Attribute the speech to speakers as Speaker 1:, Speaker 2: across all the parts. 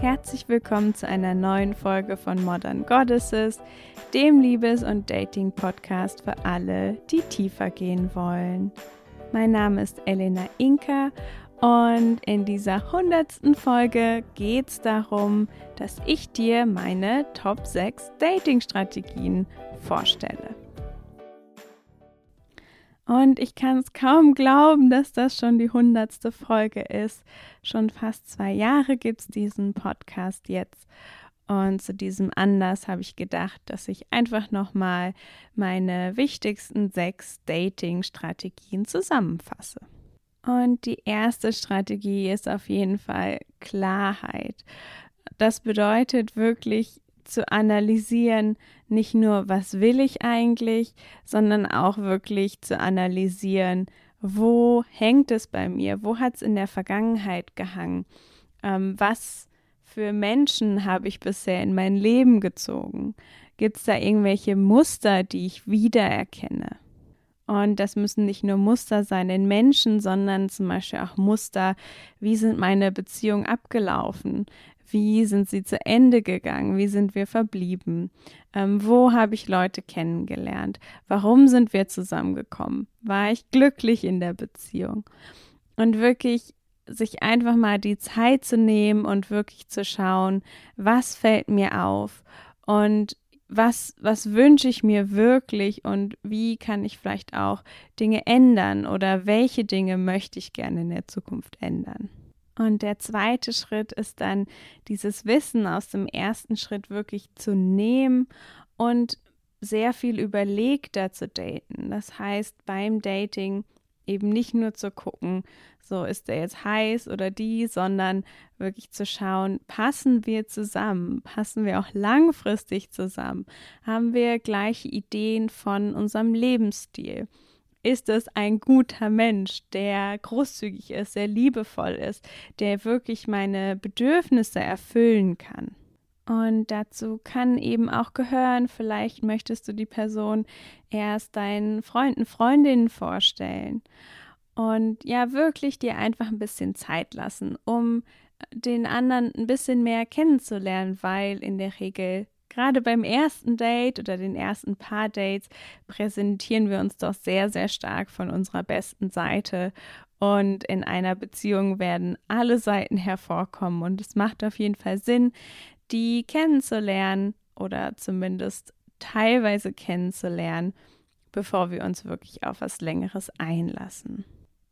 Speaker 1: Herzlich willkommen zu einer neuen Folge von Modern Goddesses, dem Liebes- und Dating-Podcast für alle, die tiefer gehen wollen. Mein Name ist Elena Inka und in dieser hundertsten Folge geht es darum, dass ich dir meine Top 6 Dating-Strategien vorstelle. Und ich kann es kaum glauben, dass das schon die hundertste Folge ist. Schon fast zwei Jahre gibt es diesen Podcast jetzt. Und zu diesem Anlass habe ich gedacht, dass ich einfach nochmal meine wichtigsten sechs Dating-Strategien zusammenfasse. Und die erste Strategie ist auf jeden Fall Klarheit. Das bedeutet wirklich zu analysieren, nicht nur, was will ich eigentlich, sondern auch wirklich zu analysieren, wo hängt es bei mir, wo hat es in der Vergangenheit gehangen, ähm, was für Menschen habe ich bisher in mein Leben gezogen, gibt es da irgendwelche Muster, die ich wiedererkenne. Und das müssen nicht nur Muster sein in Menschen, sondern zum Beispiel auch Muster, wie sind meine Beziehungen abgelaufen? Wie sind sie zu Ende gegangen? Wie sind wir verblieben? Ähm, wo habe ich Leute kennengelernt? Warum sind wir zusammengekommen? War ich glücklich in der Beziehung? Und wirklich sich einfach mal die Zeit zu nehmen und wirklich zu schauen, was fällt mir auf und was, was wünsche ich mir wirklich und wie kann ich vielleicht auch Dinge ändern oder welche Dinge möchte ich gerne in der Zukunft ändern. Und der zweite Schritt ist dann dieses Wissen aus dem ersten Schritt wirklich zu nehmen und sehr viel überlegter zu daten. Das heißt, beim Dating eben nicht nur zu gucken, so ist er jetzt heiß oder die, sondern wirklich zu schauen, passen wir zusammen, passen wir auch langfristig zusammen, haben wir gleiche Ideen von unserem Lebensstil? Ist es ein guter Mensch, der großzügig ist, der liebevoll ist, der wirklich meine Bedürfnisse erfüllen kann. Und dazu kann eben auch gehören, vielleicht möchtest du die Person erst deinen Freunden, Freundinnen vorstellen. Und ja, wirklich dir einfach ein bisschen Zeit lassen, um den anderen ein bisschen mehr kennenzulernen, weil in der Regel Gerade beim ersten Date oder den ersten paar Dates präsentieren wir uns doch sehr, sehr stark von unserer besten Seite. Und in einer Beziehung werden alle Seiten hervorkommen. Und es macht auf jeden Fall Sinn, die kennenzulernen oder zumindest teilweise kennenzulernen, bevor wir uns wirklich auf was Längeres einlassen.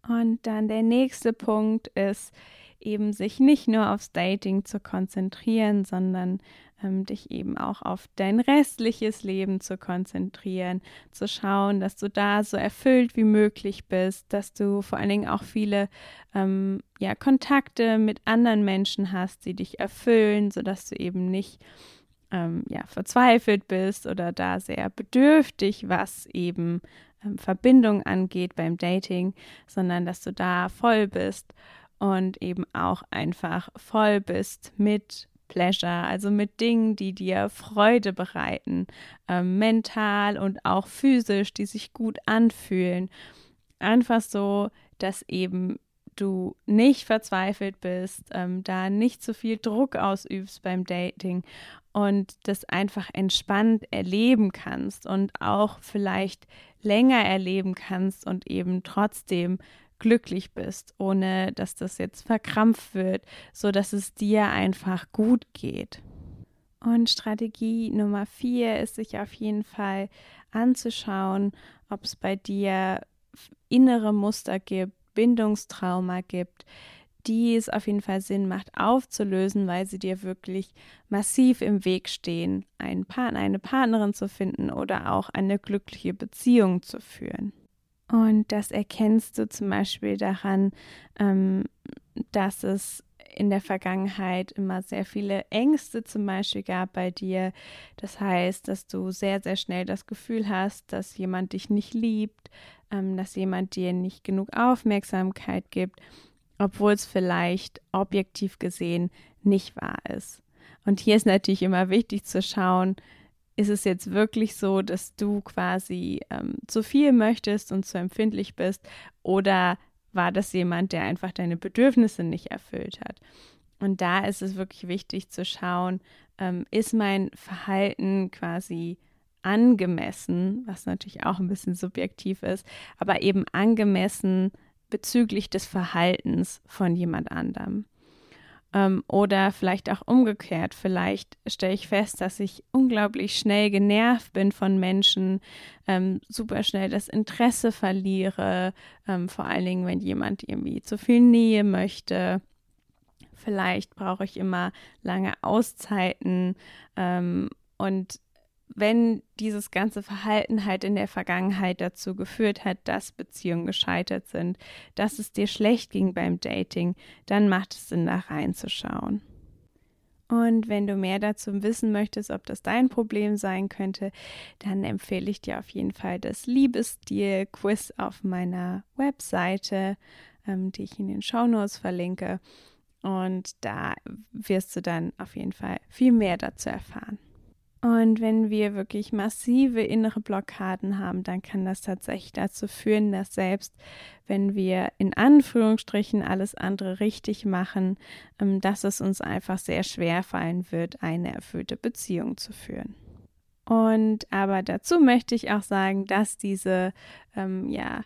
Speaker 1: Und dann der nächste Punkt ist eben sich nicht nur aufs Dating zu konzentrieren, sondern ähm, dich eben auch auf dein restliches Leben zu konzentrieren, zu schauen, dass du da so erfüllt wie möglich bist, dass du vor allen Dingen auch viele ähm, ja, Kontakte mit anderen Menschen hast, die dich erfüllen, sodass du eben nicht ähm, ja, verzweifelt bist oder da sehr bedürftig, was eben ähm, Verbindung angeht beim Dating, sondern dass du da voll bist und eben auch einfach voll bist mit Pleasure, also mit Dingen, die dir Freude bereiten, äh, mental und auch physisch, die sich gut anfühlen. Einfach so, dass eben du nicht verzweifelt bist, ähm, da nicht so viel Druck ausübst beim Dating und das einfach entspannt erleben kannst und auch vielleicht länger erleben kannst und eben trotzdem glücklich bist, ohne dass das jetzt verkrampft wird, so dass es dir einfach gut geht. Und Strategie Nummer vier ist sich auf jeden Fall anzuschauen, ob es bei dir innere Muster gibt, Bindungstrauma gibt, die es auf jeden Fall Sinn macht aufzulösen, weil sie dir wirklich massiv im Weg stehen, einen Partner, eine Partnerin zu finden oder auch eine glückliche Beziehung zu führen. Und das erkennst du zum Beispiel daran, ähm, dass es in der Vergangenheit immer sehr viele Ängste zum Beispiel gab bei dir. Das heißt, dass du sehr, sehr schnell das Gefühl hast, dass jemand dich nicht liebt, ähm, dass jemand dir nicht genug Aufmerksamkeit gibt, obwohl es vielleicht objektiv gesehen nicht wahr ist. Und hier ist natürlich immer wichtig zu schauen, ist es jetzt wirklich so, dass du quasi ähm, zu viel möchtest und zu empfindlich bist oder war das jemand, der einfach deine Bedürfnisse nicht erfüllt hat? Und da ist es wirklich wichtig zu schauen, ähm, ist mein Verhalten quasi angemessen, was natürlich auch ein bisschen subjektiv ist, aber eben angemessen bezüglich des Verhaltens von jemand anderem. Ähm, oder vielleicht auch umgekehrt. Vielleicht stelle ich fest, dass ich unglaublich schnell genervt bin von Menschen, ähm, super schnell das Interesse verliere, ähm, vor allen Dingen, wenn jemand irgendwie zu viel Nähe möchte. Vielleicht brauche ich immer lange Auszeiten ähm, und wenn dieses ganze Verhalten halt in der Vergangenheit dazu geführt hat, dass Beziehungen gescheitert sind, dass es dir schlecht ging beim Dating, dann macht es Sinn, da reinzuschauen. Und wenn du mehr dazu wissen möchtest, ob das dein Problem sein könnte, dann empfehle ich dir auf jeden Fall das Liebesstil-Quiz auf meiner Webseite, ähm, die ich in den Shownotes verlinke. Und da wirst du dann auf jeden Fall viel mehr dazu erfahren. Und wenn wir wirklich massive innere Blockaden haben, dann kann das tatsächlich dazu führen, dass selbst wenn wir in Anführungsstrichen alles andere richtig machen, ähm, dass es uns einfach sehr schwer fallen wird, eine erfüllte Beziehung zu führen. Und aber dazu möchte ich auch sagen, dass diese ähm, ja,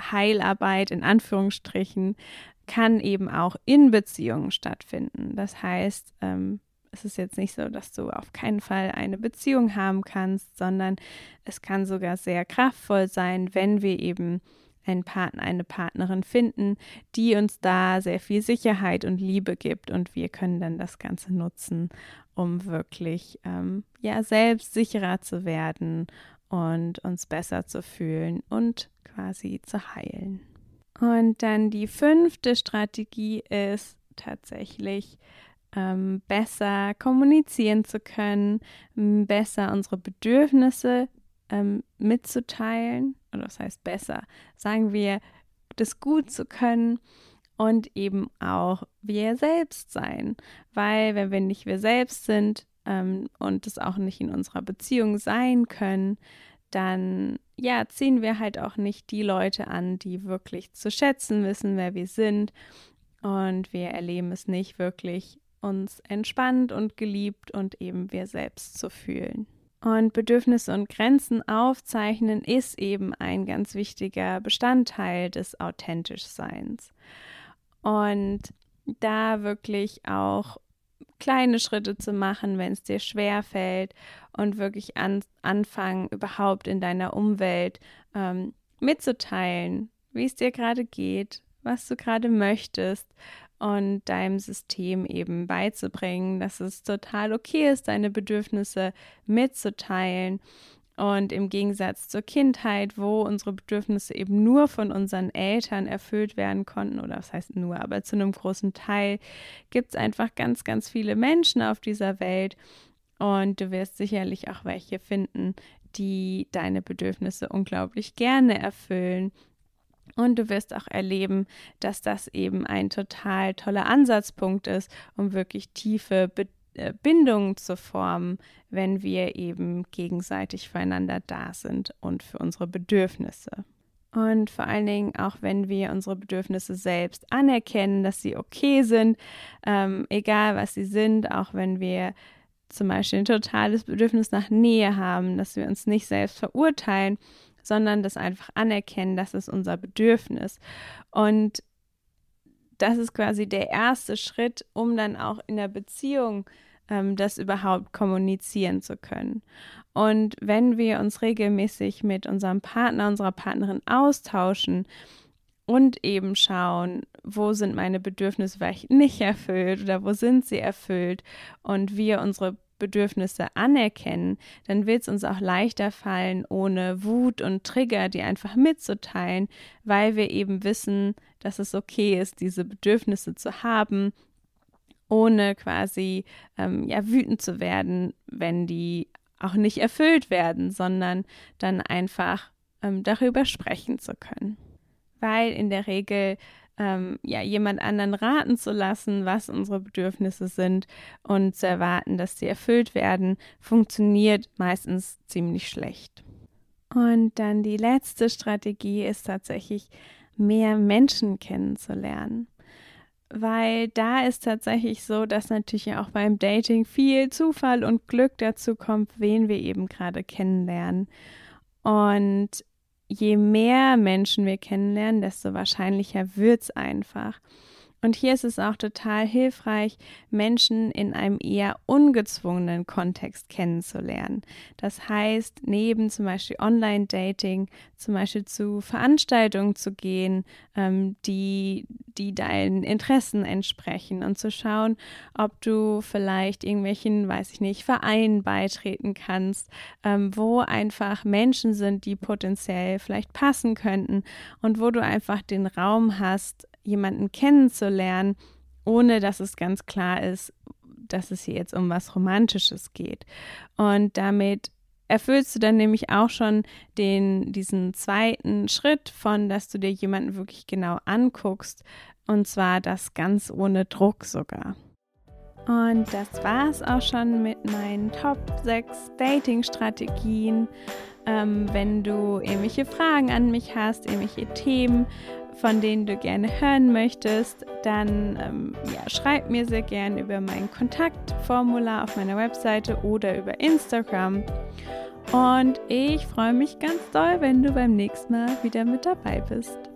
Speaker 1: Heilarbeit in Anführungsstrichen kann eben auch in Beziehungen stattfinden. Das heißt, ähm, es ist jetzt nicht so, dass du auf keinen Fall eine Beziehung haben kannst, sondern es kann sogar sehr kraftvoll sein, wenn wir eben einen Partner, eine Partnerin finden, die uns da sehr viel Sicherheit und Liebe gibt und wir können dann das Ganze nutzen, um wirklich ähm, ja selbst sicherer zu werden und uns besser zu fühlen und quasi zu heilen. Und dann die fünfte Strategie ist tatsächlich ähm, besser kommunizieren zu können, besser unsere Bedürfnisse ähm, mitzuteilen, oder das heißt besser, sagen wir, das gut zu können und eben auch wir selbst sein. Weil wenn wir nicht wir selbst sind ähm, und es auch nicht in unserer Beziehung sein können, dann ja, ziehen wir halt auch nicht die Leute an, die wirklich zu schätzen wissen, wer wir sind. Und wir erleben es nicht wirklich uns entspannt und geliebt und eben wir selbst zu fühlen. Und Bedürfnisse und Grenzen aufzeichnen ist eben ein ganz wichtiger Bestandteil des Authentischseins. Und da wirklich auch kleine Schritte zu machen, wenn es dir schwer fällt und wirklich an, anfangen, überhaupt in deiner Umwelt ähm, mitzuteilen, wie es dir gerade geht, was du gerade möchtest und deinem System eben beizubringen, dass es total okay ist, deine Bedürfnisse mitzuteilen. Und im Gegensatz zur Kindheit, wo unsere Bedürfnisse eben nur von unseren Eltern erfüllt werden konnten, oder was heißt nur, aber zu einem großen Teil, gibt es einfach ganz, ganz viele Menschen auf dieser Welt. Und du wirst sicherlich auch welche finden, die deine Bedürfnisse unglaublich gerne erfüllen und du wirst auch erleben, dass das eben ein total toller Ansatzpunkt ist, um wirklich tiefe Be äh, Bindungen zu formen, wenn wir eben gegenseitig füreinander da sind und für unsere Bedürfnisse. Und vor allen Dingen auch, wenn wir unsere Bedürfnisse selbst anerkennen, dass sie okay sind, ähm, egal was sie sind, auch wenn wir zum Beispiel ein totales Bedürfnis nach Nähe haben, dass wir uns nicht selbst verurteilen, sondern das einfach anerkennen, das ist unser Bedürfnis. Und das ist quasi der erste Schritt, um dann auch in der Beziehung ähm, das überhaupt kommunizieren zu können. Und wenn wir uns regelmäßig mit unserem Partner, unserer Partnerin austauschen, und eben schauen, wo sind meine Bedürfnisse vielleicht nicht erfüllt oder wo sind sie erfüllt und wir unsere Bedürfnisse anerkennen, dann wird es uns auch leichter fallen, ohne Wut und Trigger die einfach mitzuteilen, weil wir eben wissen, dass es okay ist, diese Bedürfnisse zu haben, ohne quasi ähm, ja wütend zu werden, wenn die auch nicht erfüllt werden, sondern dann einfach ähm, darüber sprechen zu können. Weil in der Regel ähm, ja, jemand anderen raten zu lassen, was unsere Bedürfnisse sind und zu erwarten, dass sie erfüllt werden, funktioniert meistens ziemlich schlecht. Und dann die letzte Strategie ist tatsächlich, mehr Menschen kennenzulernen weil da ist tatsächlich so, dass natürlich auch beim Dating viel Zufall und Glück dazu kommt, wen wir eben gerade kennenlernen. Und je mehr Menschen wir kennenlernen, desto wahrscheinlicher wird es einfach. Und hier ist es auch total hilfreich, Menschen in einem eher ungezwungenen Kontext kennenzulernen. Das heißt, neben zum Beispiel Online-Dating, zum Beispiel zu Veranstaltungen zu gehen, ähm, die, die deinen Interessen entsprechen und zu schauen, ob du vielleicht irgendwelchen, weiß ich nicht, Vereinen beitreten kannst, ähm, wo einfach Menschen sind, die potenziell vielleicht passen könnten und wo du einfach den Raum hast, jemanden kennenzulernen, ohne dass es ganz klar ist, dass es hier jetzt um was Romantisches geht. Und damit erfüllst du dann nämlich auch schon den, diesen zweiten Schritt von, dass du dir jemanden wirklich genau anguckst. Und zwar das ganz ohne Druck sogar. Und das war es auch schon mit meinen Top 6 Dating-Strategien. Ähm, wenn du irgendwelche Fragen an mich hast, irgendwelche Themen, von denen du gerne hören möchtest, dann ähm, ja, schreib mir sehr gerne über mein Kontaktformular auf meiner Webseite oder über Instagram. Und ich freue mich ganz doll, wenn du beim nächsten Mal wieder mit dabei bist.